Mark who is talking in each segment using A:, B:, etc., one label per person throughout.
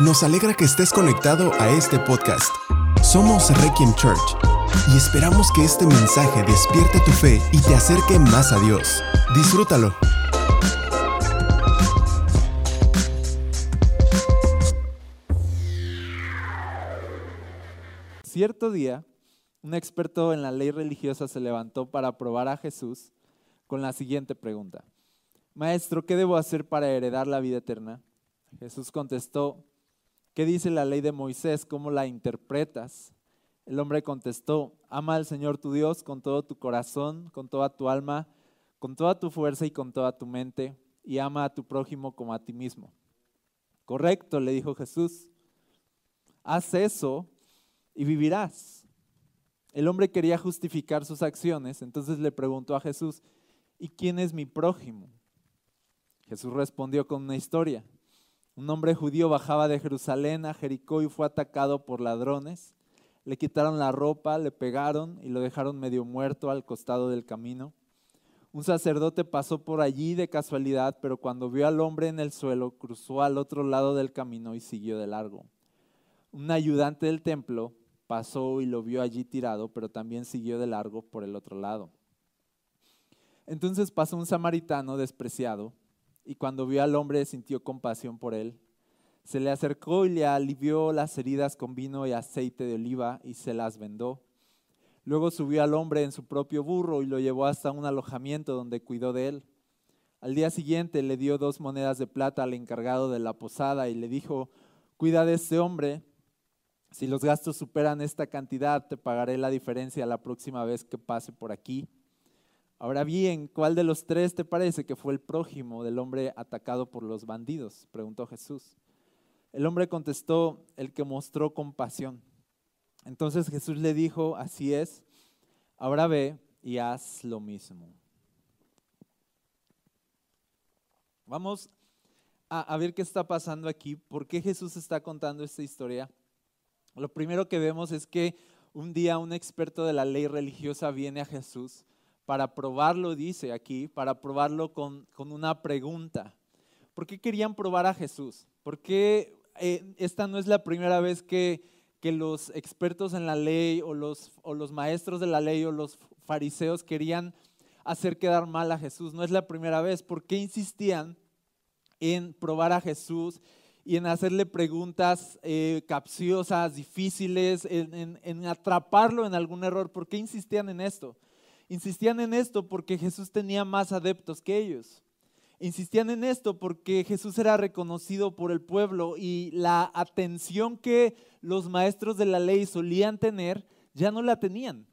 A: Nos alegra que estés conectado a este podcast. Somos Requiem Church y esperamos que este mensaje despierte tu fe y te acerque más a Dios. Disfrútalo.
B: Cierto día, un experto en la ley religiosa se levantó para probar a Jesús con la siguiente pregunta. Maestro, ¿qué debo hacer para heredar la vida eterna? Jesús contestó, ¿qué dice la ley de Moisés? ¿Cómo la interpretas? El hombre contestó, ama al Señor tu Dios con todo tu corazón, con toda tu alma, con toda tu fuerza y con toda tu mente, y ama a tu prójimo como a ti mismo. Correcto, le dijo Jesús, haz eso y vivirás. El hombre quería justificar sus acciones, entonces le preguntó a Jesús, ¿y quién es mi prójimo? Jesús respondió con una historia. Un hombre judío bajaba de Jerusalén a Jericó y fue atacado por ladrones. Le quitaron la ropa, le pegaron y lo dejaron medio muerto al costado del camino. Un sacerdote pasó por allí de casualidad, pero cuando vio al hombre en el suelo, cruzó al otro lado del camino y siguió de largo. Un ayudante del templo pasó y lo vio allí tirado, pero también siguió de largo por el otro lado. Entonces pasó un samaritano despreciado y cuando vio al hombre sintió compasión por él. Se le acercó y le alivió las heridas con vino y aceite de oliva y se las vendó. Luego subió al hombre en su propio burro y lo llevó hasta un alojamiento donde cuidó de él. Al día siguiente le dio dos monedas de plata al encargado de la posada y le dijo, cuida de este hombre, si los gastos superan esta cantidad, te pagaré la diferencia la próxima vez que pase por aquí. Ahora bien, ¿cuál de los tres te parece que fue el prójimo del hombre atacado por los bandidos? preguntó Jesús. El hombre contestó, el que mostró compasión. Entonces Jesús le dijo, así es, ahora ve y haz lo mismo. Vamos a, a ver qué está pasando aquí, por qué Jesús está contando esta historia. Lo primero que vemos es que un día un experto de la ley religiosa viene a Jesús para probarlo, dice aquí, para probarlo con, una pregunta. ¿Por qué querían probar a Jesús? ¿Por qué eh, esta no es la primera vez que, que los expertos en la ley o los, o los maestros de la ley o los fariseos querían hacer quedar mal a Jesús? No es la primera vez. ¿Por qué insistían en probar a Jesús y en hacerle preguntas eh, capciosas, difíciles, en, atraparlo en algún error. ¿Por qué insistían en esto? Insistían en esto porque Jesús tenía más adeptos que ellos. Insistían en esto porque Jesús era reconocido por el pueblo y la atención que los maestros de la ley solían tener ya no la tenían.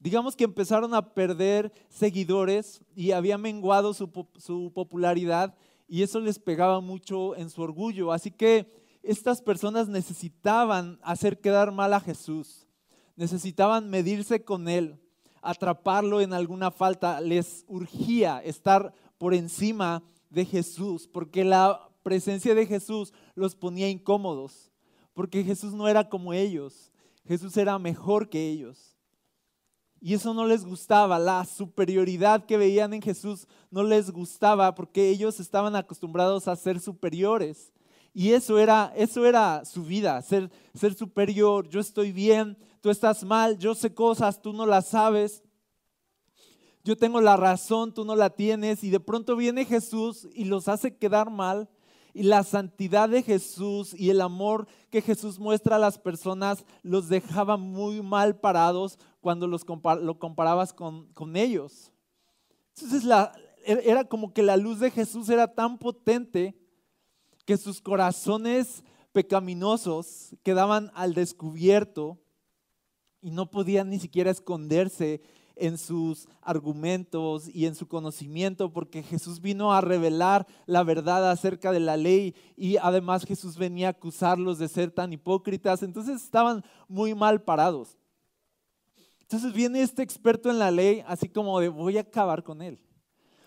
B: Digamos que empezaron a perder seguidores y había menguado su, su popularidad y eso les pegaba mucho en su orgullo. Así que estas personas necesitaban hacer quedar mal a Jesús, necesitaban medirse con Él, atraparlo en alguna falta, les urgía estar por encima de Jesús, porque la presencia de Jesús los ponía incómodos, porque Jesús no era como ellos, Jesús era mejor que ellos. Y eso no les gustaba, la superioridad que veían en Jesús no les gustaba porque ellos estaban acostumbrados a ser superiores. Y eso era, eso era su vida, ser, ser superior. Yo estoy bien, tú estás mal, yo sé cosas, tú no las sabes. Yo tengo la razón, tú no la tienes. Y de pronto viene Jesús y los hace quedar mal y la santidad de Jesús y el amor que Jesús muestra a las personas los dejaba muy mal parados cuando los lo comparabas con, con ellos. Entonces er, era como que la luz de Jesús era tan potente que sus corazones pecaminosos quedaban al descubierto y no podían ni siquiera esconderse en sus argumentos y en su conocimiento, porque Jesús vino a revelar la verdad acerca de la ley y además Jesús venía a acusarlos de ser tan hipócritas, entonces estaban muy mal parados. Entonces viene este experto en la ley, así como de voy a acabar con él.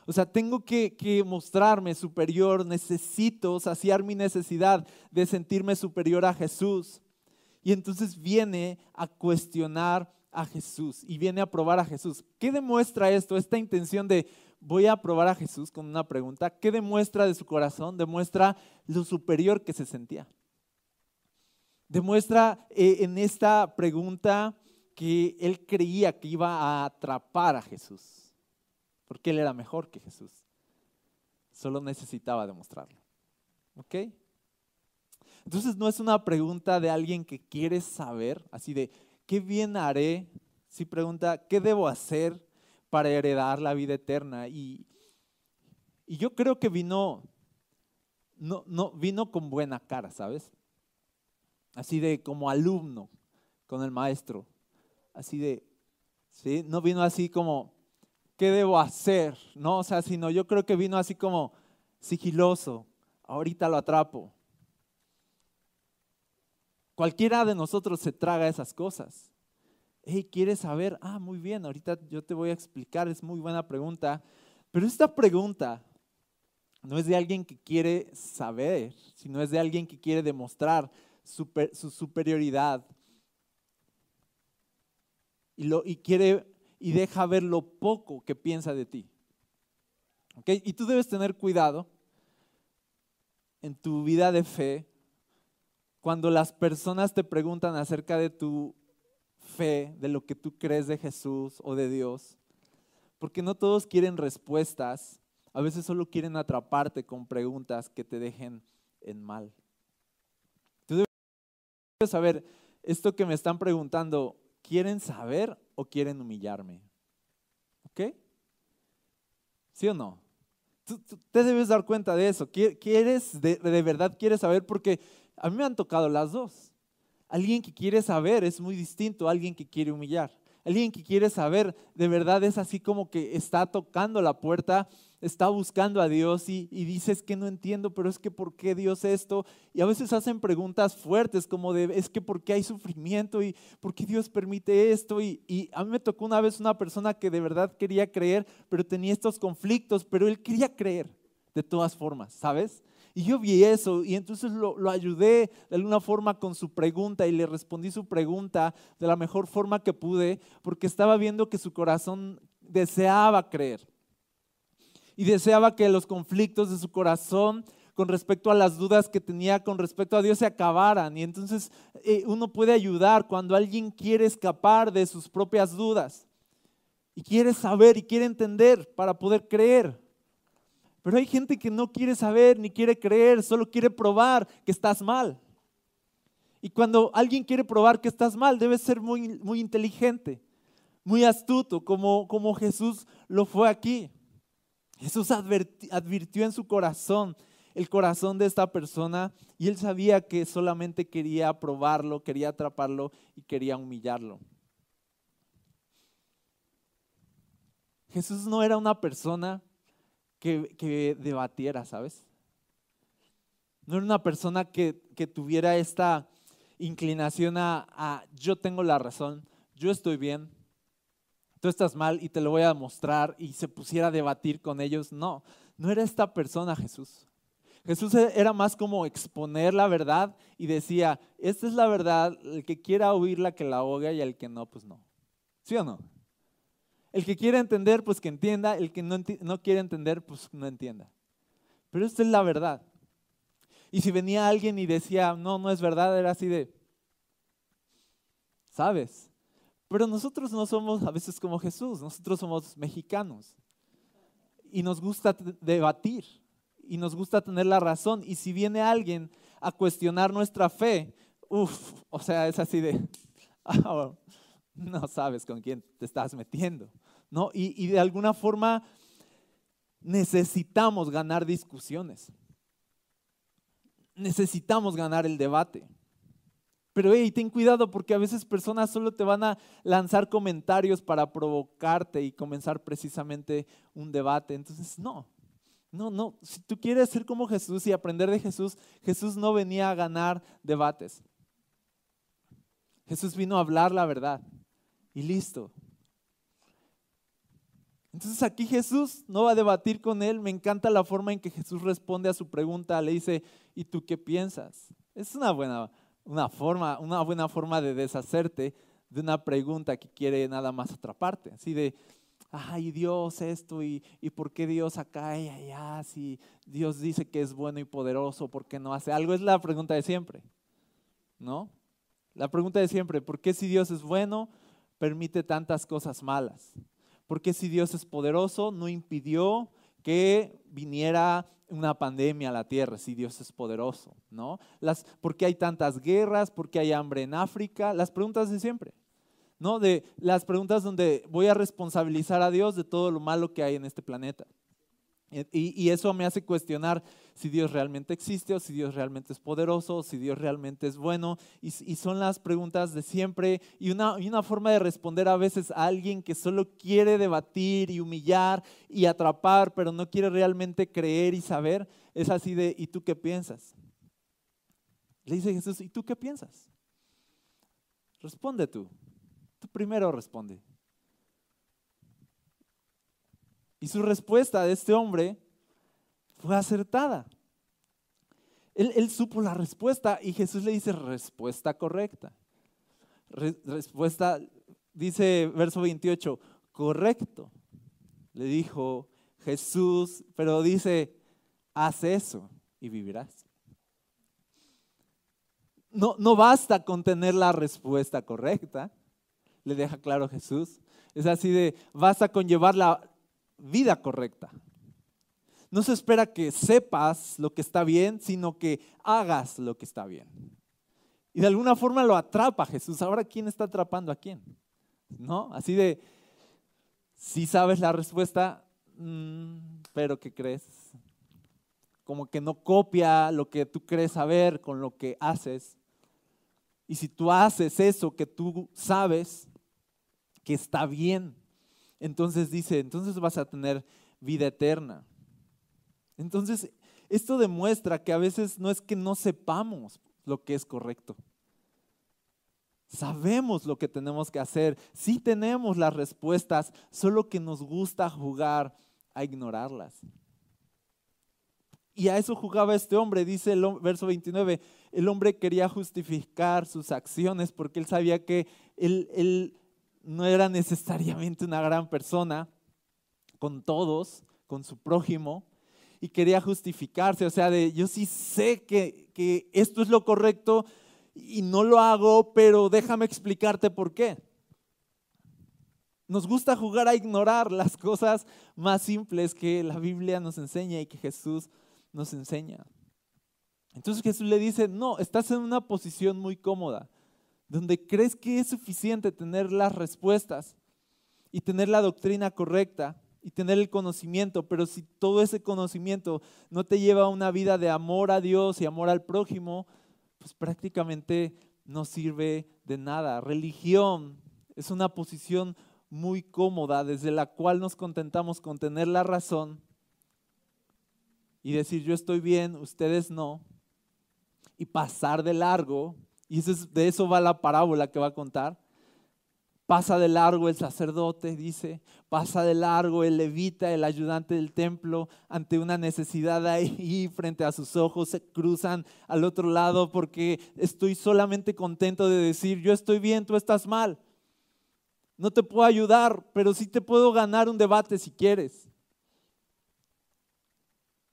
B: O sea, tengo que, que, mostrarme superior, necesito saciar mi necesidad de sentirme superior a Jesús. Y entonces viene a cuestionar a Jesús y viene a probar a Jesús. ¿Qué demuestra esto? Esta intención de voy a probar a Jesús con una pregunta. ¿Qué demuestra de su corazón? Demuestra lo superior que se sentía. Demuestra eh, en esta pregunta que él creía que iba a atrapar a Jesús, porque él era mejor que Jesús. Solo necesitaba demostrarlo. ¿Ok? Entonces no es una pregunta de alguien que quiere saber, así de, ¿qué bien haré? Si pregunta, ¿qué debo hacer para heredar la vida eterna? Y, y yo creo que vino, no, no, vino con buena cara, ¿sabes? Así de como alumno con el maestro. Así de, ¿sí? No vino así como, ¿qué debo hacer? No, o sea, sino yo creo que vino así como sigiloso. Ahorita lo atrapo. Cualquiera de nosotros se traga esas cosas. Hey, ¿quieres saber? Ah, muy bien, ahorita yo te voy a explicar, es muy buena pregunta. Pero esta pregunta no es de alguien que quiere saber, sino es de alguien que quiere demostrar su superioridad y, lo, quiere y deja ver lo poco que piensa de ti. Y tú debes tener cuidado en tu vida de fe cuando las personas te preguntan acerca de tu fe, de lo que tú crees de Jesús o de Dios, porque no todos quieren respuestas, a veces solo quieren atraparte con preguntas que te dejen en mal. Tú debes saber, esto que me están preguntando, ¿quieren saber o quieren humillarme? ¿Ok? ¿Sí o no? Tú, te debes dar cuenta de eso. ¿Quieres, de, verdad quieres saber? Porque a mí me han tocado las dos. Alguien que quiere saber es muy distinto a alguien que quiere humillar. Alguien que quiere saber de verdad es así como que está tocando la puerta, está buscando a Dios y, dices que no entiendo, pero es que ¿por qué Dios esto? Y a veces hacen preguntas fuertes como de, es que ¿por qué hay sufrimiento? ¿Y por qué Dios permite esto? Y, y a mí me tocó una vez una persona que de verdad quería creer, pero tenía estos conflictos, pero él quería creer de todas formas, ¿sabes? Y yo vi eso y entonces lo, ayudé de alguna forma con su pregunta y le respondí su pregunta de la mejor forma que pude porque estaba viendo que su corazón deseaba creer. Y deseaba que los conflictos de su corazón con respecto a las dudas que tenía con respecto a Dios se acabaran. Y entonces eh, uno puede ayudar cuando alguien quiere escapar de sus propias dudas y quiere saber y quiere entender para poder creer. Pero hay gente que no quiere saber ni quiere creer, solo quiere probar que estás mal. Y cuando alguien quiere probar que estás mal, debes ser muy, muy inteligente, muy astuto, como, como Jesús lo fue aquí. Jesús advirtió en su corazón, el corazón de esta persona, y él sabía que solamente quería probarlo, quería atraparlo y quería humillarlo. Jesús no era una persona que, debatiera, ¿sabes? No era una persona que, tuviera esta inclinación a, yo tengo la razón, yo estoy bien, tú estás mal y te lo voy a mostrar y se pusiera a debatir con ellos. No, no era esta persona Jesús. Jesús e, era más como exponer la verdad y decía, esta es la verdad, el que quiera oírla que la oiga y el que no, pues no. ¿Sí o no? El que quiere entender, pues que entienda. El que no, no quiere entender, pues no entienda. Pero esta es la verdad. Y si venía alguien y decía, no, no es verdad, era así de, ¿sabes? Pero nosotros no somos a veces como Jesús, nosotros somos mexicanos. Y nos gusta debatir, y nos gusta tener la razón. Y si viene alguien a cuestionar nuestra fe, uff, o sea, es así de, ah, no sabes con quién te estás metiendo. ¿No? Y, de alguna forma necesitamos ganar discusiones. Necesitamos ganar el debate. Pero hey, ten cuidado porque a veces personas solo te van a lanzar comentarios para provocarte y comenzar precisamente un debate. Entonces, no, no, no. Si tú quieres ser como Jesús y aprender de Jesús, Jesús no venía a ganar debates. Jesús vino a hablar la verdad. Y listo. Entonces aquí Jesús no va a debatir con él. Me encanta la forma en que Jesús responde a su pregunta. Le dice, ¿y tú qué piensas? Es una buena, una forma, una buena forma de deshacerte de una pregunta que quiere nada más atraparte. Así de, ay Dios esto y, y por qué Dios acá y allá, si Dios dice que es bueno y poderoso, ¿por qué no hace algo? Es la pregunta de siempre, ¿no? La pregunta de siempre, ¿por qué si Dios es bueno permite tantas cosas malas? ¿Por qué si Dios es poderoso no impidió que viniera una pandemia a la tierra si Dios es poderoso? ¿no? Las, ¿Por qué hay tantas guerras? ¿Por qué hay hambre en África? Las preguntas de siempre. ¿no? De las preguntas donde voy a responsabilizar a Dios de todo lo malo que hay en este planeta. Y, eso me hace cuestionar si Dios realmente existe o si Dios realmente es poderoso o si Dios realmente es bueno. Y, son las preguntas de siempre y una, y una forma de responder a veces a alguien que solo quiere debatir y humillar y atrapar, pero no quiere realmente creer y saber. Es así de, ¿y tú qué piensas? Le dice Jesús, ¿y tú qué piensas? Responde tú. Tú primero responde. Y su respuesta de este hombre fue acertada. Él, supo la respuesta y Jesús le dice respuesta correcta. respuesta, dice verso 28, correcto. Le dijo Jesús, pero dice, haz eso y vivirás. No, no basta con tener la respuesta correcta, le deja claro Jesús. Es así de, basta con llevar la, vida correcta. No se espera que sepas lo que está bien, sino que hagas lo que está bien. Y de alguna forma lo atrapa Jesús. Ahora, ¿quién está atrapando a quién? ¿No? Así de, si sabes la respuesta, mm, pero ¿qué crees? Como que no copia lo que tú crees saber con lo que haces. Y si tú haces eso que tú sabes que está bien, entonces dice, entonces vas a tener vida eterna. Entonces, esto demuestra que a veces no es que no sepamos lo que es correcto. Sabemos lo que tenemos que hacer, sí tenemos las respuestas, solo que nos gusta jugar a ignorarlas. Y a eso jugaba este hombre, dice el verso 29, el hombre quería justificar sus acciones porque él sabía que él, él no era necesariamente una gran persona con todos, con su prójimo, y quería justificarse, o sea, de yo sí sé que, que esto es lo correcto y no lo hago, pero déjame explicarte por qué. Nos gusta jugar a ignorar las cosas más simples que la Biblia nos enseña y que Jesús nos enseña. Entonces Jesús le dice, no, estás en una posición muy cómoda donde crees que es suficiente tener las respuestas y tener la doctrina correcta y tener el conocimiento, pero si todo ese conocimiento no te lleva a una vida de amor a Dios y amor al prójimo, pues prácticamente no sirve de nada. Religión es una posición muy cómoda desde la cual nos contentamos con tener la razón y decir yo estoy bien, ustedes no, y pasar de largo y de eso va la parábola que va a contar. Pasa de largo el sacerdote, dice, pasa de largo el levita, el ayudante del templo, ante una necesidad ahí frente a sus ojos, se cruzan al otro lado porque estoy solamente contento de decir, yo estoy bien, tú estás mal. No te puedo ayudar, pero sí te puedo ganar un debate si quieres.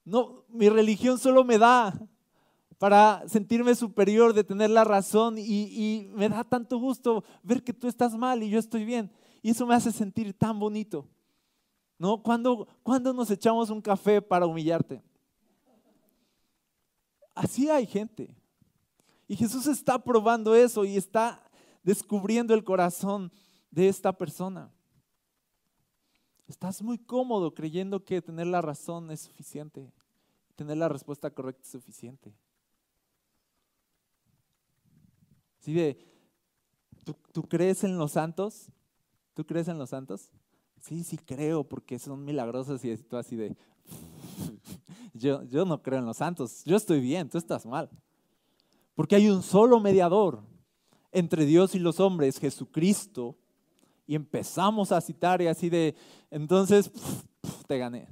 B: No, mi religión solo me da para sentirme superior, de tener la razón y, me da tanto gusto ver que tú estás mal y yo estoy bien. Y eso me hace sentir tan bonito. ¿No? ¿Cuándo, cuando nos echamos un café para humillarte? Así hay gente. Y Jesús está probando eso y está descubriendo el corazón de esta persona. Estás muy cómodo creyendo que tener la razón es suficiente, tener la respuesta correcta es suficiente. ¿Sí de, ¿tú, crees en los santos? ¿Tú crees en los santos? Sí, sí creo, porque son milagrosos y tú así de, yo, yo no creo en los santos, yo estoy bien, tú estás mal. Porque hay un solo mediador entre Dios y los hombres, Jesucristo, y empezamos a citar y así de, entonces, te gané.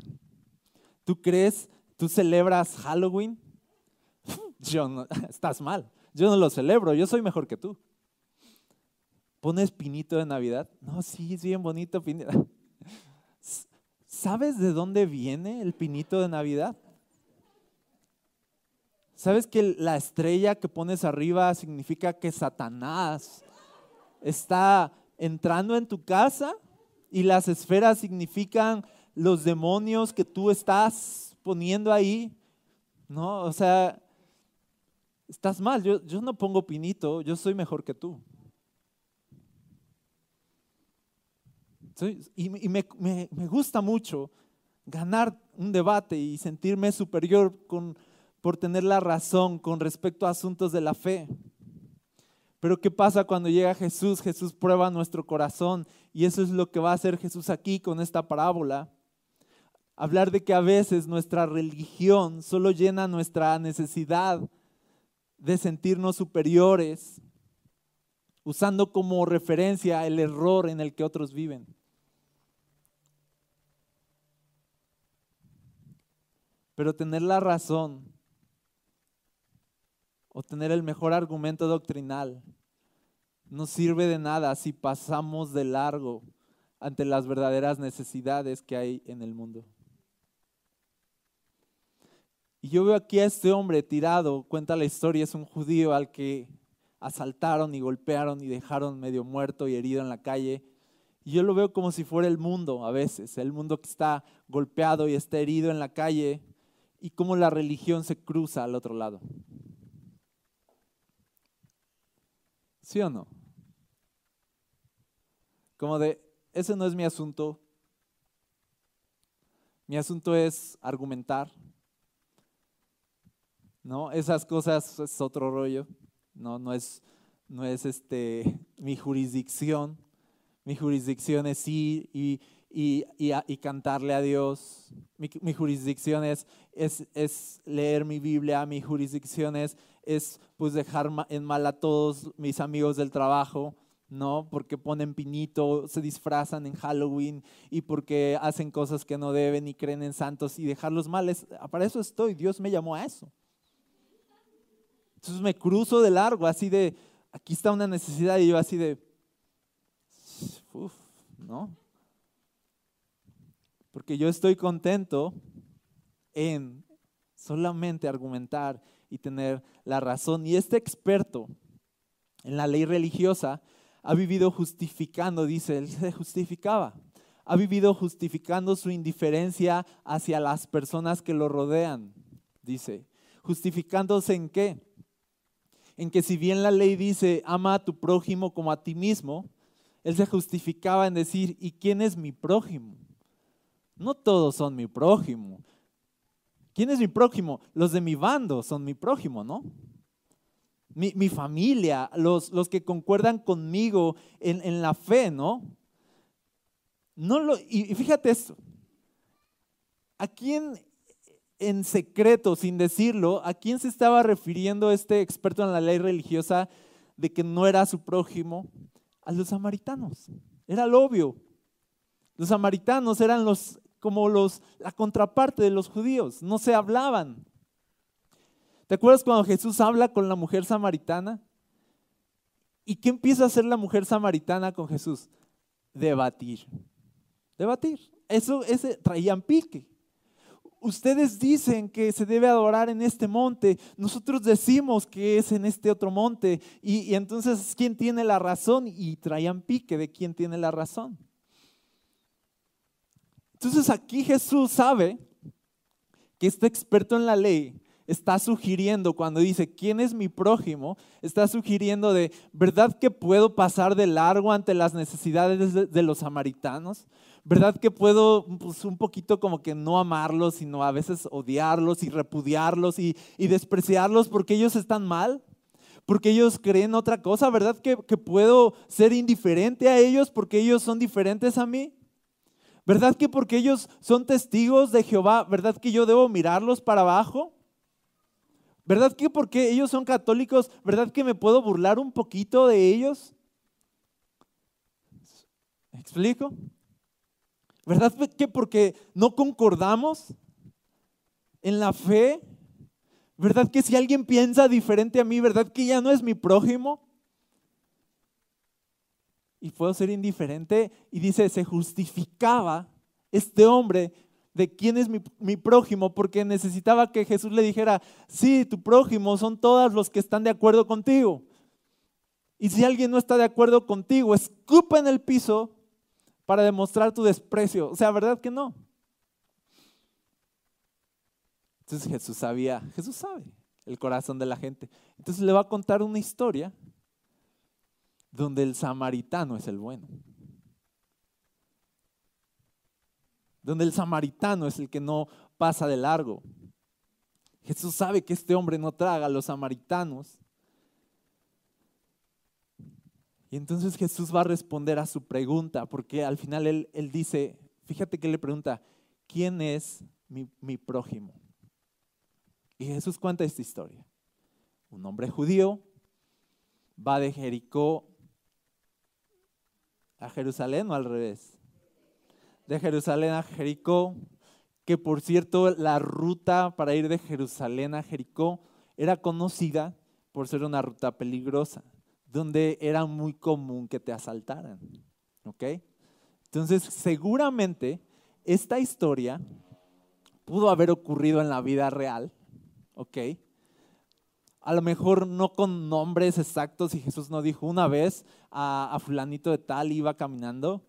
B: ¿Tú crees, tú celebras Halloween? Yo no, estás mal. Yo no lo celebro, yo soy mejor que tú. ¿Pones pinito de Navidad? No, sí, es bien bonito. ¿Sabes de dónde viene el pinito de Navidad? ¿Sabes que la estrella que pones arriba significa que Satanás está entrando en tu casa y las esferas significan los demonios que tú estás poniendo ahí? No, o sea, estás mal. Yo, yo no pongo pinito, yo soy mejor que tú. y, me, me, gusta mucho ganar un debate y sentirme superior con, por tener la razón con respecto a asuntos de la fe. Pero ¿qué pasa cuando llega Jesús? Jesús prueba nuestro corazón y eso es lo que va a hacer Jesús aquí con esta parábola. Hablar de que a veces nuestra religión solo llena nuestra necesidad de sentirnos superiores, usando como referencia el error en el que otros viven. Pero tener la razón o tener el mejor argumento doctrinal no sirve de nada si pasamos de largo ante las verdaderas necesidades que hay en el mundo. Y yo veo aquí a este hombre tirado, cuenta la historia, es un judío al que asaltaron y golpearon y dejaron medio muerto y herido en la calle. Y yo lo veo como si fuera el mundo a veces, el mundo que está golpeado y está herido en la calle y cómo la religión se cruza al otro lado. ¿Sí o no? Como de, ese no es mi asunto. Mi asunto es argumentar. ¿No? Esas cosas es otro rollo. No, no es, no es este, mi jurisdicción. Mi jurisdicción es ir y y, y, cantarle a Dios. Mi, jurisdicción es, es, leer mi Biblia, mi jurisdicción es, pues dejar en mal a todos mis amigos del trabajo, ¿no? Porque ponen pinito, se disfrazan en Halloween y porque hacen cosas que no deben y creen en santos y dejarlos mal. para eso estoy, Dios me llamó a eso. Entonces me cruzo de largo, así de, aquí está una necesidad y yo así de, uff, ¿no? Porque yo estoy contento en solamente argumentar y tener la razón. Y este experto en la ley religiosa ha vivido justificando, dice, él se justificaba. Ha vivido justificando su indiferencia hacia las personas que lo rodean, dice. ¿Justificándose en qué? En que si bien la ley dice, ama a tu prójimo como a ti mismo, él se justificaba en decir, ¿y quién es mi prójimo? No todos son mi prójimo. ¿Quién es mi prójimo? Los de mi bando son mi prójimo, ¿no? Mi, familia, los, los, que concuerdan conmigo en, la fe, ¿no? no lo, y, fíjate esto. ¿A quién en secreto, sin decirlo, a quién se estaba refiriendo este experto en la ley religiosa de que no era su prójimo? A los samaritanos. Era lo obvio. Los samaritanos eran los como los, la contraparte de los judíos, no se hablaban. ¿Te acuerdas cuando Jesús habla con la mujer samaritana? ¿Y qué empieza a hacer la mujer samaritana con Jesús? Debatir. Debatir. Eso ese, traían pique. Ustedes dicen que se debe adorar en este monte, nosotros decimos que es en este otro monte. Y, entonces, ¿quién tiene la razón? Y traían pique de quién tiene la razón. Entonces aquí Jesús sabe que este experto en la ley está sugiriendo, cuando dice, ¿quién es mi prójimo? Está sugiriendo de, ¿verdad que puedo pasar de largo ante las necesidades de, los samaritanos? ¿Verdad que puedo pues, un poquito como que no amarlos, sino a veces odiarlos y repudiarlos y, despreciarlos porque ellos están mal? Porque ellos creen otra cosa, ¿verdad que, que puedo ser indiferente a ellos porque ellos son diferentes a mí? ¿Verdad que porque ellos son testigos de Jehová, verdad que yo debo mirarlos para abajo? ¿Verdad que porque ellos son católicos, verdad que me puedo burlar un poquito de ellos? ¿Me explico? ¿Verdad que porque no concordamos en la fe? ¿Verdad que si alguien piensa diferente a mí, verdad que ya no es mi prójimo? y puedo ser indiferente. Y dice, se justificaba este hombre de quién es mi, mi, prójimo porque necesitaba que Jesús le dijera, sí, tu prójimo son todos los que están de acuerdo contigo. Y si alguien no está de acuerdo contigo, escupa en el piso para demostrar tu desprecio. O sea, ¿verdad que no? Entonces Jesús sabía, Jesús sabe el corazón de la gente. Entonces le va a contar una historia donde el samaritano es el bueno. Donde el samaritano es el que no pasa de largo. Jesús sabe que este hombre no traga a los samaritanos. Y entonces Jesús va a responder a su pregunta, porque al final él, dice, fíjate que le pregunta, ¿quién es mi, mi prójimo? Y Jesús cuenta esta historia. Un hombre judío va de Jericó a Jerusalén o al revés. De Jerusalén a Jericó, que por cierto la ruta para ir de Jerusalén a Jericó era conocida por ser una ruta peligrosa, donde era muy común que te asaltaran. ¿Ok? Entonces, seguramente esta historia pudo haber ocurrido en la vida real, ¿ok? A lo mejor no con nombres exactos y Jesús no dijo una vez a, fulanito de tal iba caminando,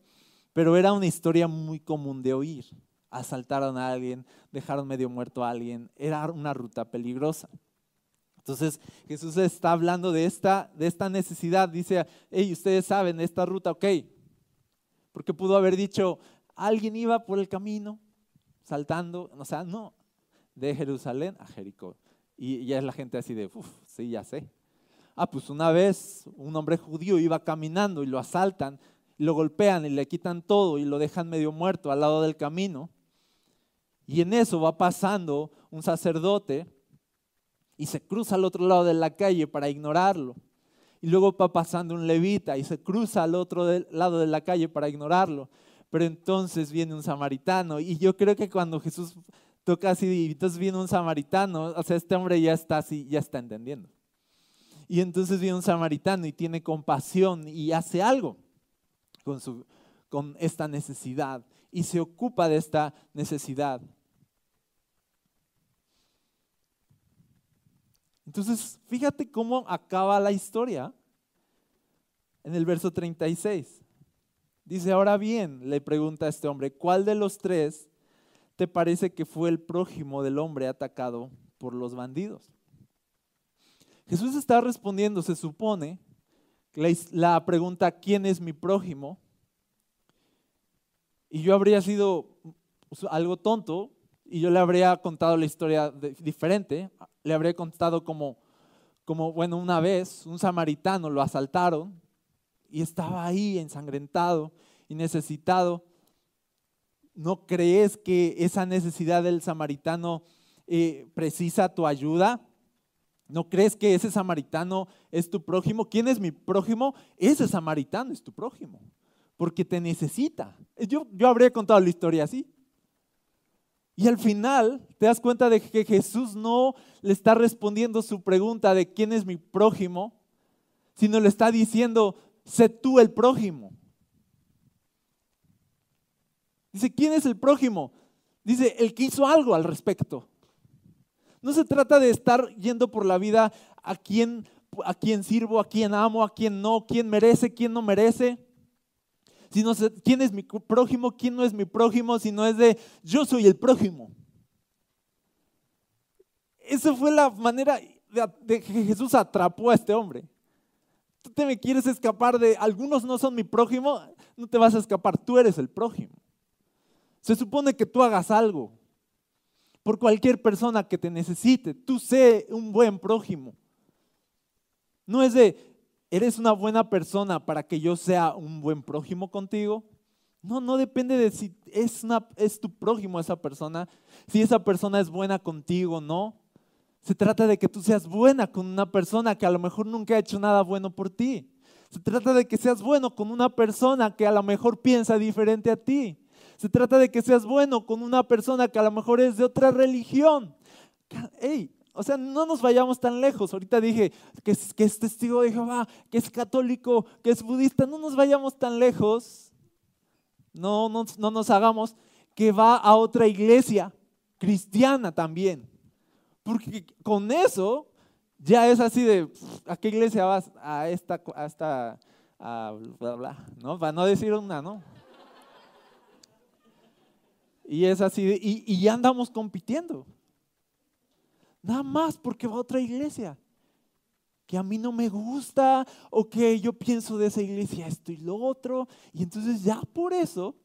B: pero era una historia muy común de oír. Asaltaron a alguien, dejaron medio muerto a alguien, era una ruta peligrosa. Entonces Jesús está hablando de esta, de esta necesidad. Dice, hey, ustedes saben, esta ruta, ok. Porque pudo haber dicho, alguien iba por el camino saltando, o sea, no, de Jerusalén a Jericó. Y ya es la gente así de, uff, sí, ya sé. Ah, pues una vez un hombre judío iba caminando y lo asaltan, lo golpean y le quitan todo y lo dejan medio muerto al lado del camino. Y en eso va pasando un sacerdote y se cruza al otro lado de la calle para ignorarlo. Y luego va pasando un levita y se cruza al otro lado de la calle para ignorarlo. Pero entonces viene un samaritano y yo creo que cuando Jesús toca así y entonces viene un samaritano, o sea, este hombre ya está así, ya está entendiendo. Y entonces viene un samaritano y tiene compasión y hace algo con, su, con esta necesidad y se ocupa de esta necesidad. Entonces, fíjate cómo acaba la historia en el verso 36. Dice, ahora bien, le pregunta a este hombre, ¿cuál de los tres te parece que fue el prójimo del hombre atacado por los bandidos? Jesús está respondiendo, se supone, la pregunta, ¿quién es mi prójimo? Y yo habría sido pues, algo tonto y yo le habría contado la historia diferente. Le habría contado como, como, bueno, una vez un samaritano lo asaltaron y estaba ahí ensangrentado y necesitado, ¿no crees que esa necesidad del samaritano eh, precisa tu ayuda? ¿No crees que ese samaritano es tu prójimo? ¿Quién es mi prójimo? Ese samaritano es tu prójimo, porque te necesita. Yo, yo habría contado la historia así. Y al final te das cuenta de que Jesús no le está respondiendo su pregunta de quién es mi prójimo, sino le está diciendo, sé tú el prójimo. Dice, ¿quién es el prójimo? Dice, el que hizo algo al respecto. No se trata de estar yendo por la vida a quién, a quién sirvo, a quién amo, a quién no, quién merece, quién no merece. Sino quién es mi prójimo, quién no es mi prójimo, sino es de yo soy el prójimo. Esa fue la manera de que Jesús atrapó a este hombre tú te me quieres escapar de algunos no son mi prójimo, no te vas a escapar, tú eres el prójimo. Se supone que tú hagas algo por cualquier persona que te necesite, tú sé un buen prójimo. No es de, eres una buena persona para que yo sea un buen prójimo contigo. No, no depende de si es, una, tu prójimo esa persona, si esa persona es buena contigo o no. Se trata de que tú seas buena con una persona que a lo mejor nunca ha hecho nada bueno por ti. Se trata de que seas bueno con una persona que a lo mejor piensa diferente a ti. Se trata de que seas bueno con una persona que a lo mejor es de otra religión. Hey, o sea, no nos vayamos tan lejos. Ahorita dije que es, que es testigo de Jehová, que es católico, que es budista. No nos vayamos tan lejos. No, no, no nos hagamos que va a otra iglesia cristiana también. Porque con eso ya es así de, ¿a qué iglesia vas? A esta, a bla, bla, ¿no? Para no decir una, ¿no? Y es así, de, y ya andamos compitiendo. Nada más porque va a otra iglesia que a mí no me gusta o que yo pienso de esa iglesia esto y lo otro. Y entonces ya por eso,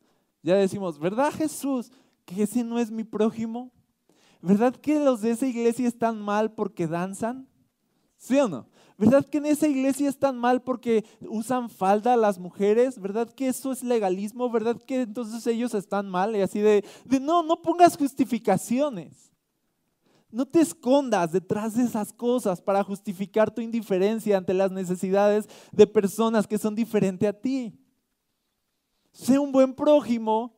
B: ya decimos, ¿verdad Jesús que ese no es mi prójimo? ¿Verdad que los de esa iglesia están mal porque danzan? ¿Sí o no? ¿Verdad que en esa iglesia están mal porque usan falda las mujeres? ¿Verdad que eso es legalismo? ¿Verdad que entonces ellos están mal? Y así de, de no, no pongas justificaciones. No te escondas detrás de esas cosas para justificar tu indiferencia ante las necesidades de personas que son diferentes a ti. Sé un buen prójimo.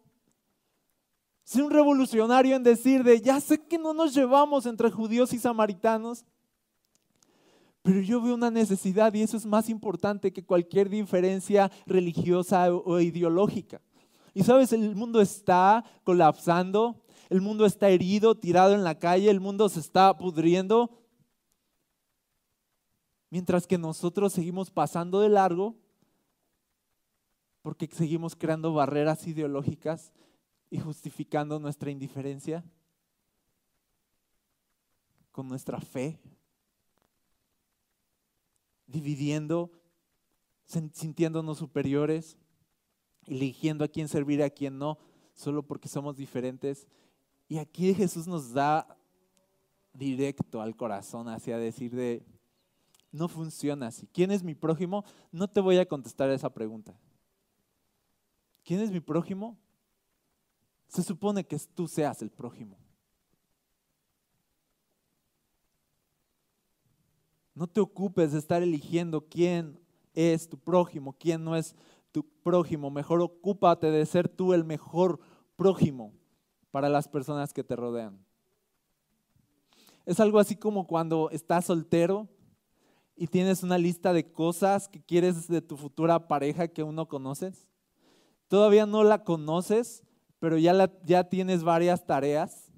B: Sé un revolucionario en decir de, ya sé que no nos llevamos entre judíos y samaritanos, pero yo veo una necesidad y eso es más importante que cualquier diferencia religiosa o ideológica. Y sabes, el mundo está colapsando, el mundo está herido, tirado en la calle, el mundo se está pudriendo. Mientras que nosotros seguimos pasando de largo porque seguimos creando barreras ideológicas y justificando nuestra indiferencia con nuestra fe, dividiendo, sintiéndonos superiores, eligiendo a quién servir y a quién no, solo porque somos diferentes y aquí Jesús nos da directo al corazón hacia decir de, no funciona así. ¿Quién es mi prójimo? No te voy a contestar esa pregunta. ¿Quién es mi prójimo? Se supone que tú seas el prójimo. No te ocupes de estar eligiendo quién es tu prójimo, quién no es tu prójimo. Mejor ocúpate de ser tú el mejor prójimo para las personas que te rodean. Es algo así como cuando estás soltero y tienes una lista de cosas que quieres de tu futura pareja que uno conoces. Todavía no la conoces, pero ya, ya tienes varias tareas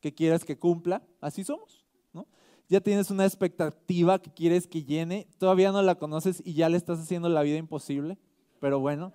B: que quieres que cumpla. Así somos, ¿no? Ya tienes una expectativa que quieres que llene. Todavía no la conoces y ya le estás haciendo la vida imposible, pero bueno.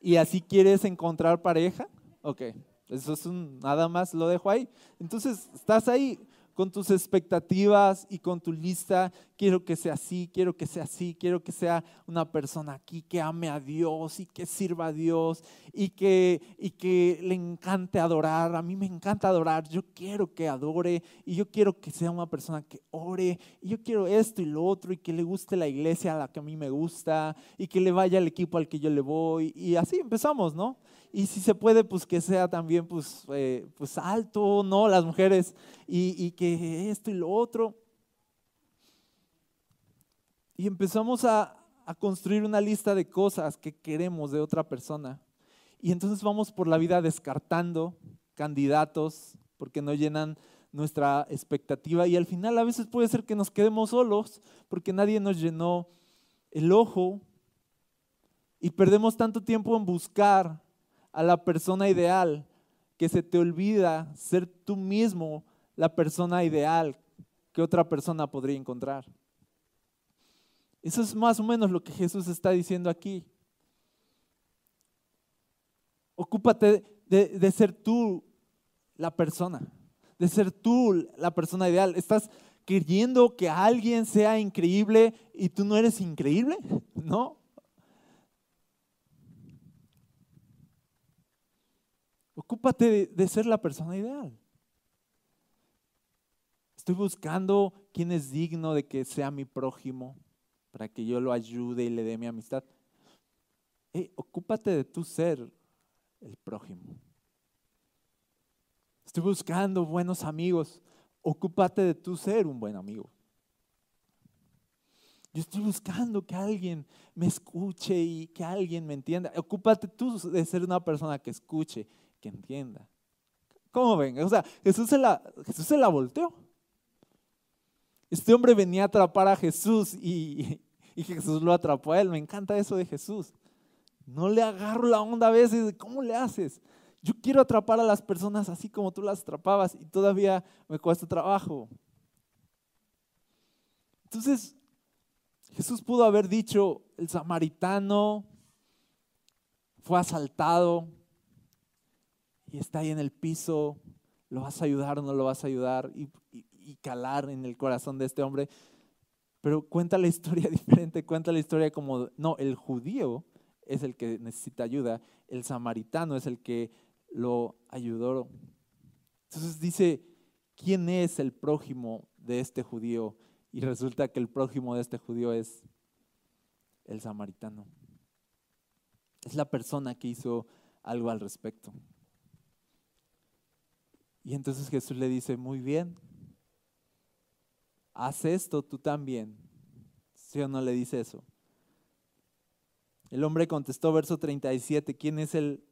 B: ¿Y así quieres encontrar pareja? Ok, eso es un, nada más lo dejo ahí. Entonces, estás ahí con tus expectativas y con tu lista. Quiero que sea así, quiero que sea así, quiero que sea una persona aquí que ame a Dios y que sirva a Dios y que, y que le encante adorar. A mí me encanta adorar, yo quiero que adore y yo quiero que sea una persona que ore y yo quiero esto y lo otro y que le guste la iglesia a la que a mí me gusta y que le vaya al equipo al que yo le voy. Y así empezamos, ¿no? Y si se puede, pues que sea también pues, eh, pues alto, ¿no? Las mujeres, y, que esto y lo otro. Y empezamos a, a construir una lista de cosas que queremos de otra persona. Y entonces vamos por la vida descartando candidatos porque no llenan nuestra expectativa y al final a veces puede ser que nos quedemos solos porque nadie nos llenó el ojo y perdemos tanto tiempo en buscar a la persona ideal, que se te olvida ser tú mismo la persona ideal que otra persona podría encontrar. Eso es más o menos lo que Jesús está diciendo aquí. Ocúpate de, ser tú la persona, de ser tú la persona ideal. ¿Estás queriendo que alguien sea increíble y tú no eres increíble? No. Ocúpate de, ser la persona ideal. Estoy buscando quién es digno de que sea mi prójimo para que yo lo ayude y le dé mi amistad. ocúpate de tu ser el prójimo. Estoy buscando buenos amigos. Ocúpate de tu ser un buen amigo. Yo estoy buscando que alguien me escuche y que alguien me entienda. Ocúpate tú de ser una persona que escuche que entienda. ¿Cómo ven? O sea, Jesús se la, Jesús se la volteó. Este hombre venía a atrapar a Jesús y, y Jesús lo atrapó a él. Me encanta eso de Jesús. No le agarro la onda a veces. ¿Cómo le haces? Yo quiero atrapar a las personas así como tú las atrapabas y todavía me cuesta trabajo. Entonces, Jesús pudo haber dicho, el samaritano fue asaltado y está ahí en el piso, ¿lo vas a ayudar o no lo vas a ayudar? Y, y calar en el corazón de este hombre. Pero cuenta la historia diferente, cuenta la historia como, no, el judío es el que necesita ayuda, el samaritano es el que lo ayudó. Entonces dice, ¿quién es el prójimo de este judío? Y resulta que el prójimo de este judío es el samaritano. Es la persona que hizo algo al respecto. Y entonces Jesús le dice, muy bien, haz esto tú también. ¿Sí o no le dice eso? El hombre contestó, verso 37, ¿quién es el,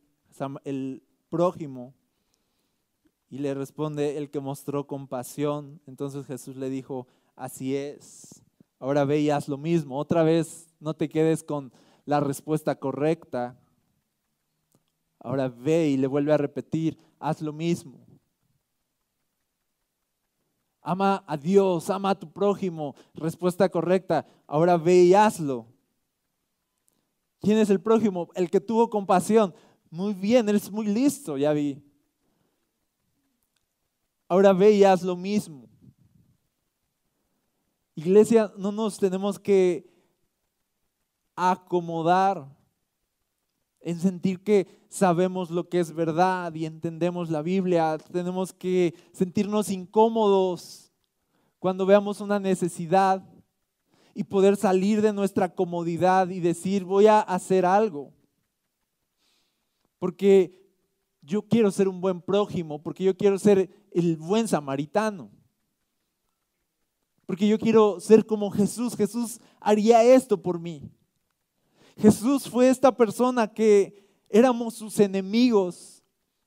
B: el prójimo? Y le responde, el que mostró compasión. Entonces Jesús le dijo, así es. Ahora ve y haz lo mismo. Otra vez, no te quedes con la respuesta correcta. Ahora ve y le vuelve a repetir, haz lo mismo. Ama a Dios, ama a tu prójimo. Respuesta correcta. Ahora ve y hazlo. ¿Quién es el prójimo? El que tuvo compasión. Muy bien, él es muy listo, ya vi. Ahora ve y haz lo mismo. Iglesia, no nos tenemos que acomodar en sentir que sabemos lo que es verdad y entendemos la Biblia. Tenemos que sentirnos incómodos cuando veamos una necesidad y poder salir de nuestra comodidad y decir, voy a hacer algo. Porque yo quiero ser un buen prójimo, porque yo quiero ser el buen samaritano. Porque yo quiero ser como Jesús. Jesús haría esto por mí. Jesús fue esta persona que éramos sus enemigos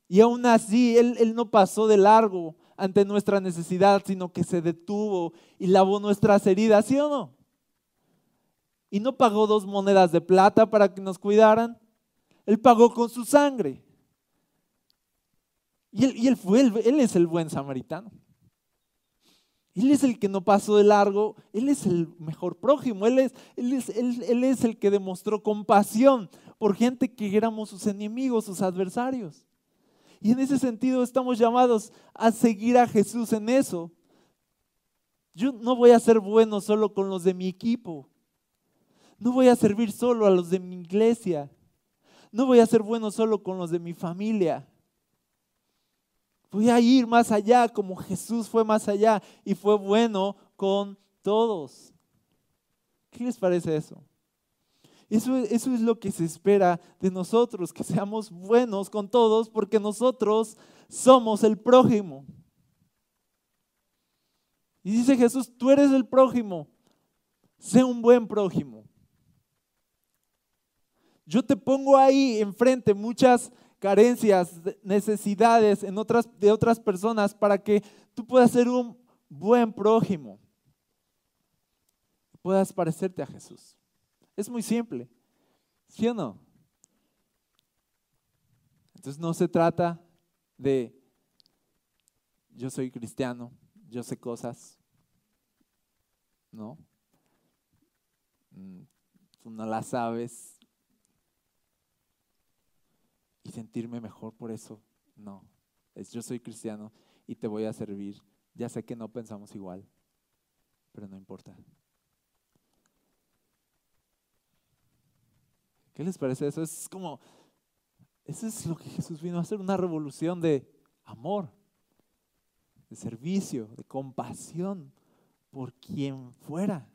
B: y aún así él, él no pasó de largo ante nuestra necesidad, sino que se detuvo y lavó nuestras heridas, ¿sí o no? Y no pagó dos monedas de plata para que nos cuidaran, él pagó con su sangre. Y él, y él fue, él es el buen samaritano. Él es el que no pasó de largo, Él es el mejor prójimo, Él es, él es, él, es el que demostró compasión por gente que éramos sus enemigos, sus adversarios. Y en ese sentido estamos llamados a seguir a Jesús en eso. Yo no voy a ser bueno solo con los de mi equipo. No voy a servir solo a los de mi iglesia. No voy a ser bueno solo con los de mi familia. Voy a ir más allá como Jesús fue más allá y fue bueno con todos. ¿Qué les parece eso? Eso, es lo que se espera de nosotros, que seamos buenos con todos porque nosotros somos el prójimo. Y dice Jesús, tú eres el prójimo, sé un buen prójimo. Yo te pongo ahí enfrente muchas carencias, necesidades en otras, de otras personas para que tú puedas ser un buen prójimo. Puedas parecerte a Jesús. Es muy simple. ¿Sí o no? Entonces no se trata de yo soy cristiano, yo sé cosas. ¿No? Mm, tú no las sabes, y sentirme mejor por eso. No, es yo soy cristiano y te voy a servir. Ya sé que no pensamos igual, pero no importa. ¿Qué les parece eso? Es como, eso es lo que Jesús vino a hacer, una revolución de amor, de servicio, de compasión por quien fuera.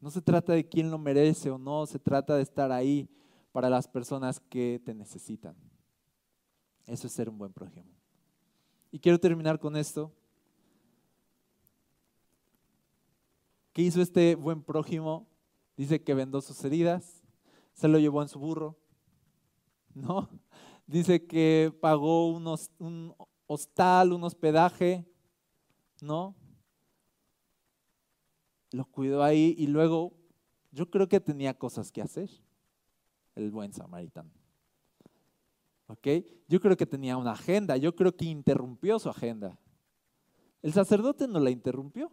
B: No se trata de quién lo merece o no, se trata de estar ahí para las personas que te necesitan. Eso es ser un buen prójimo. Y quiero terminar con esto. ¿Qué hizo este buen prójimo? Dice que vendó sus heridas, se lo llevó en su burro. ¿No? Dice que pagó un hostal, un hospedaje. ¿No? Lo cuidó ahí y luego yo creo que tenía cosas que hacer el buen samaritano. ¿Ok? Yo creo que tenía una agenda, yo creo que interrumpió su agenda. El sacerdote no la interrumpió,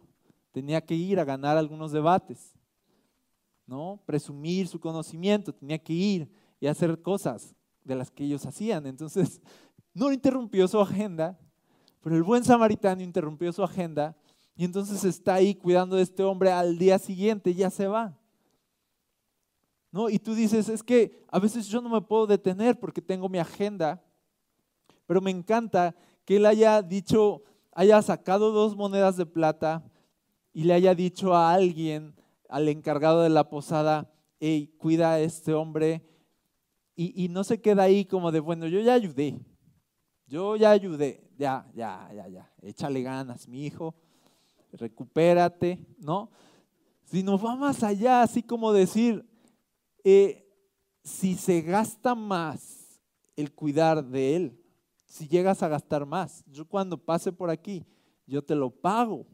B: tenía que ir a ganar algunos debates, ¿no? Presumir su conocimiento, tenía que ir y hacer cosas de las que ellos hacían. Entonces, no interrumpió su agenda, pero el buen samaritano interrumpió su agenda y entonces está ahí cuidando de este hombre al día siguiente, ya se va. ¿No? Y tú dices, es que a veces yo no me puedo detener porque tengo mi agenda, pero me encanta que él haya dicho, haya sacado dos monedas de plata y le haya dicho a alguien, al encargado de la posada, hey, cuida a este hombre. Y, y no se queda ahí como de, bueno, yo ya ayudé, yo ya ayudé, ya, ya, ya, ya, échale ganas, mi hijo, recupérate, ¿no? Sino va más allá, así como decir, eh, si se gasta más el cuidar de él, si llegas a gastar más, yo cuando pase por aquí, yo te lo pago.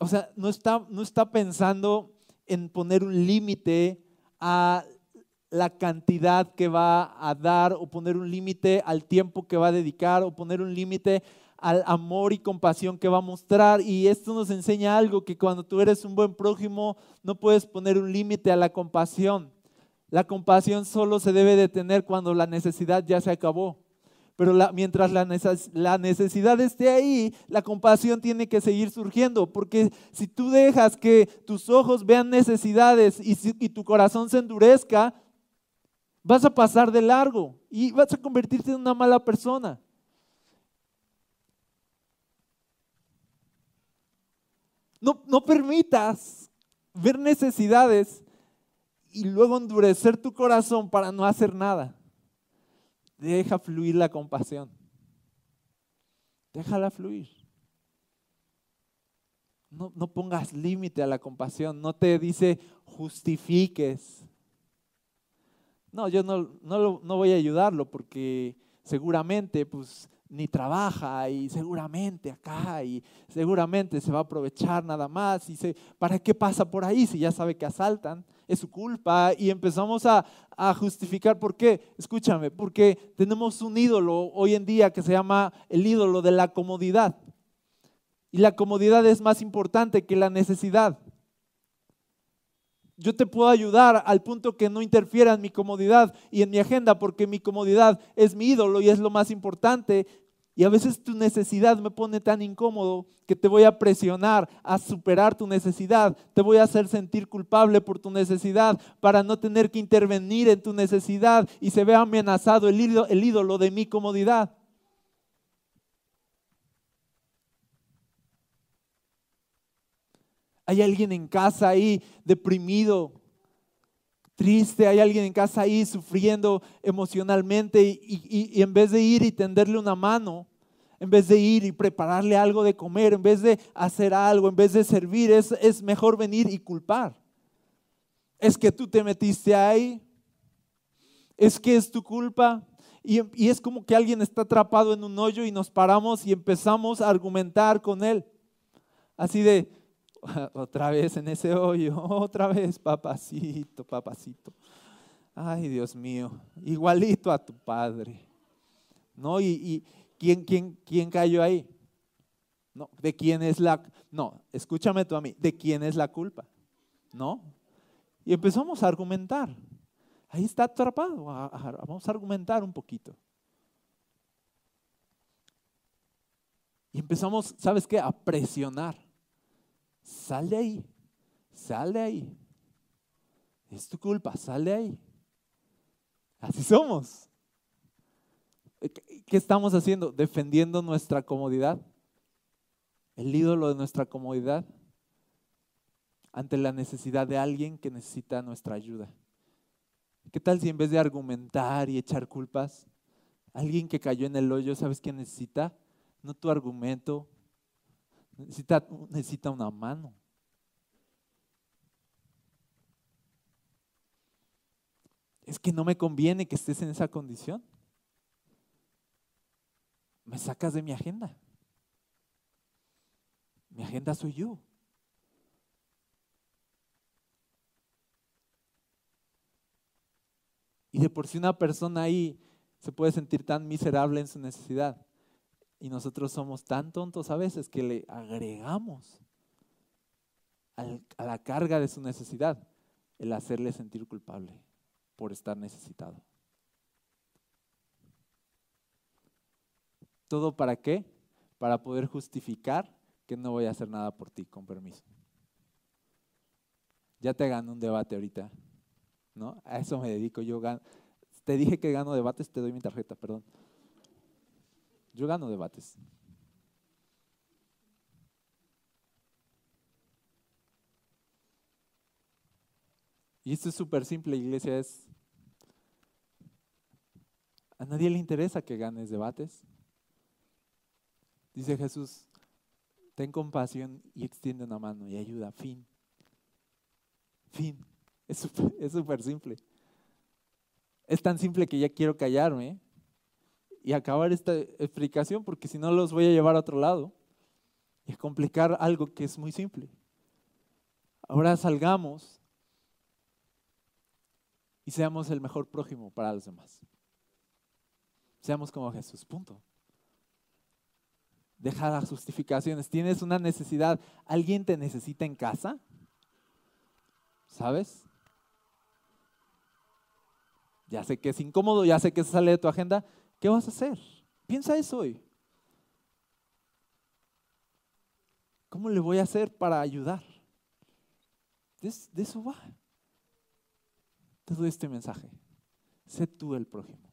B: O sea, no está, no está pensando en poner un límite a la cantidad que va a dar o poner un límite al tiempo que va a dedicar o poner un límite al amor y compasión que va a mostrar. Y esto nos enseña algo, que cuando tú eres un buen prójimo no puedes poner un límite a la compasión. La compasión solo se debe de tener cuando la necesidad ya se acabó. Pero mientras la, la necesidad esté ahí, la compasión tiene que seguir surgiendo. Porque si tú dejas que tus ojos vean necesidades y, y tu corazón se endurezca, vas a pasar de largo y vas a convertirte en una mala persona. No, no permitas ver necesidades y luego endurecer tu corazón para no hacer nada. Deja fluir la compasión. Déjala fluir. No, no pongas límite a la compasión. No te dice justifiques. No, yo no, no, no voy a ayudarlo porque seguramente pues ni trabaja y seguramente acá y seguramente se va a aprovechar nada más y se, ¿para qué pasa por ahí si ya sabe que asaltan? Es su culpa y empezamos a, a justificar por qué. Escúchame, porque tenemos un ídolo hoy en día que se llama el ídolo de la comodidad. Y la comodidad es más importante que la necesidad yo te puedo ayudar al punto que no interfiera en mi comodidad y en mi agenda, porque mi comodidad es mi ídolo y es lo más importante. Y a veces tu necesidad me pone tan incómodo que te voy a presionar a superar tu necesidad. Te voy a hacer sentir culpable por tu necesidad para no tener que intervenir en tu necesidad y se vea amenazado el ídolo, el ídolo de mi comodidad. Hay alguien en casa ahí deprimido, triste, hay alguien en casa ahí sufriendo emocionalmente y, en vez de ir y tenderle una mano, en vez de ir y prepararle algo de comer, en vez de hacer algo, en vez de servir, es, es mejor venir y culpar. Es que tú te metiste ahí, es que es tu culpa. Y, y es como que alguien está atrapado en un hoyo y nos paramos y empezamos a argumentar con él. Así de, otra vez en ese hoyo, otra vez, papacito, papacito. Ay, Dios mío, igualito a tu padre. ¿No? ¿Y, quién, quién, quién cayó ahí? No, ¿de quién es la No, escúchame tú a mí, ¿de quién es la culpa? ¿No? Y empezamos a argumentar. Ahí está atrapado. Vamos a argumentar un poquito. Y empezamos, ¿sabes qué? A presionar. Sal de ahí, sal de ahí. Es tu culpa, sal de ahí. Así somos. ¿Qué estamos haciendo? Defendiendo nuestra comodidad. El ídolo de nuestra comodidad ante la necesidad de alguien que necesita nuestra ayuda. ¿Qué tal si en vez de argumentar y echar culpas, alguien que cayó en el hoyo, ¿sabes qué necesita? No tu argumento, Necesita, necesita una mano. Es que no me conviene que estés en esa condición. Me sacas de mi agenda. Mi agenda soy yo. Y de por sí una persona ahí se puede sentir tan miserable en su necesidad. Y nosotros somos tan tontos a veces que le agregamos a la carga de su necesidad el hacerle sentir culpable por estar necesitado. ¿Todo para qué? Para poder justificar que no voy a hacer nada por ti, con permiso. Ya te gano un debate ahorita, ¿no? A eso me dedico. Yo te dije que gano debates, te doy mi tarjeta, perdón. Yo gano debates. Y esto es súper simple, iglesia, es... A nadie le interesa que ganes debates. Dice Jesús, ten compasión y extiende una mano y ayuda. Fin. Fin. Es súper simple. Es tan simple que ya quiero callarme y acabar esta explicación porque si no los voy a llevar a otro lado y complicar algo que es muy simple. Ahora salgamos y seamos el mejor prójimo para los demás. Seamos como Jesús, punto. Deja las justificaciones. Tienes una necesidad. ¿Alguien te necesita en casa? ¿Sabes? Ya sé que es incómodo, ya sé que se sale de tu agenda. ¿Qué vas a hacer? Piensa eso hoy. ¿Cómo le voy a hacer para ayudar? De, eso va. Te doy este mensaje. Sé tú el prójimo.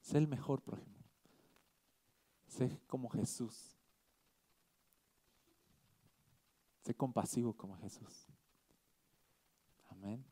B: Sé el mejor prójimo. Sé como Jesús. Sé compasivo como Jesús. Amén.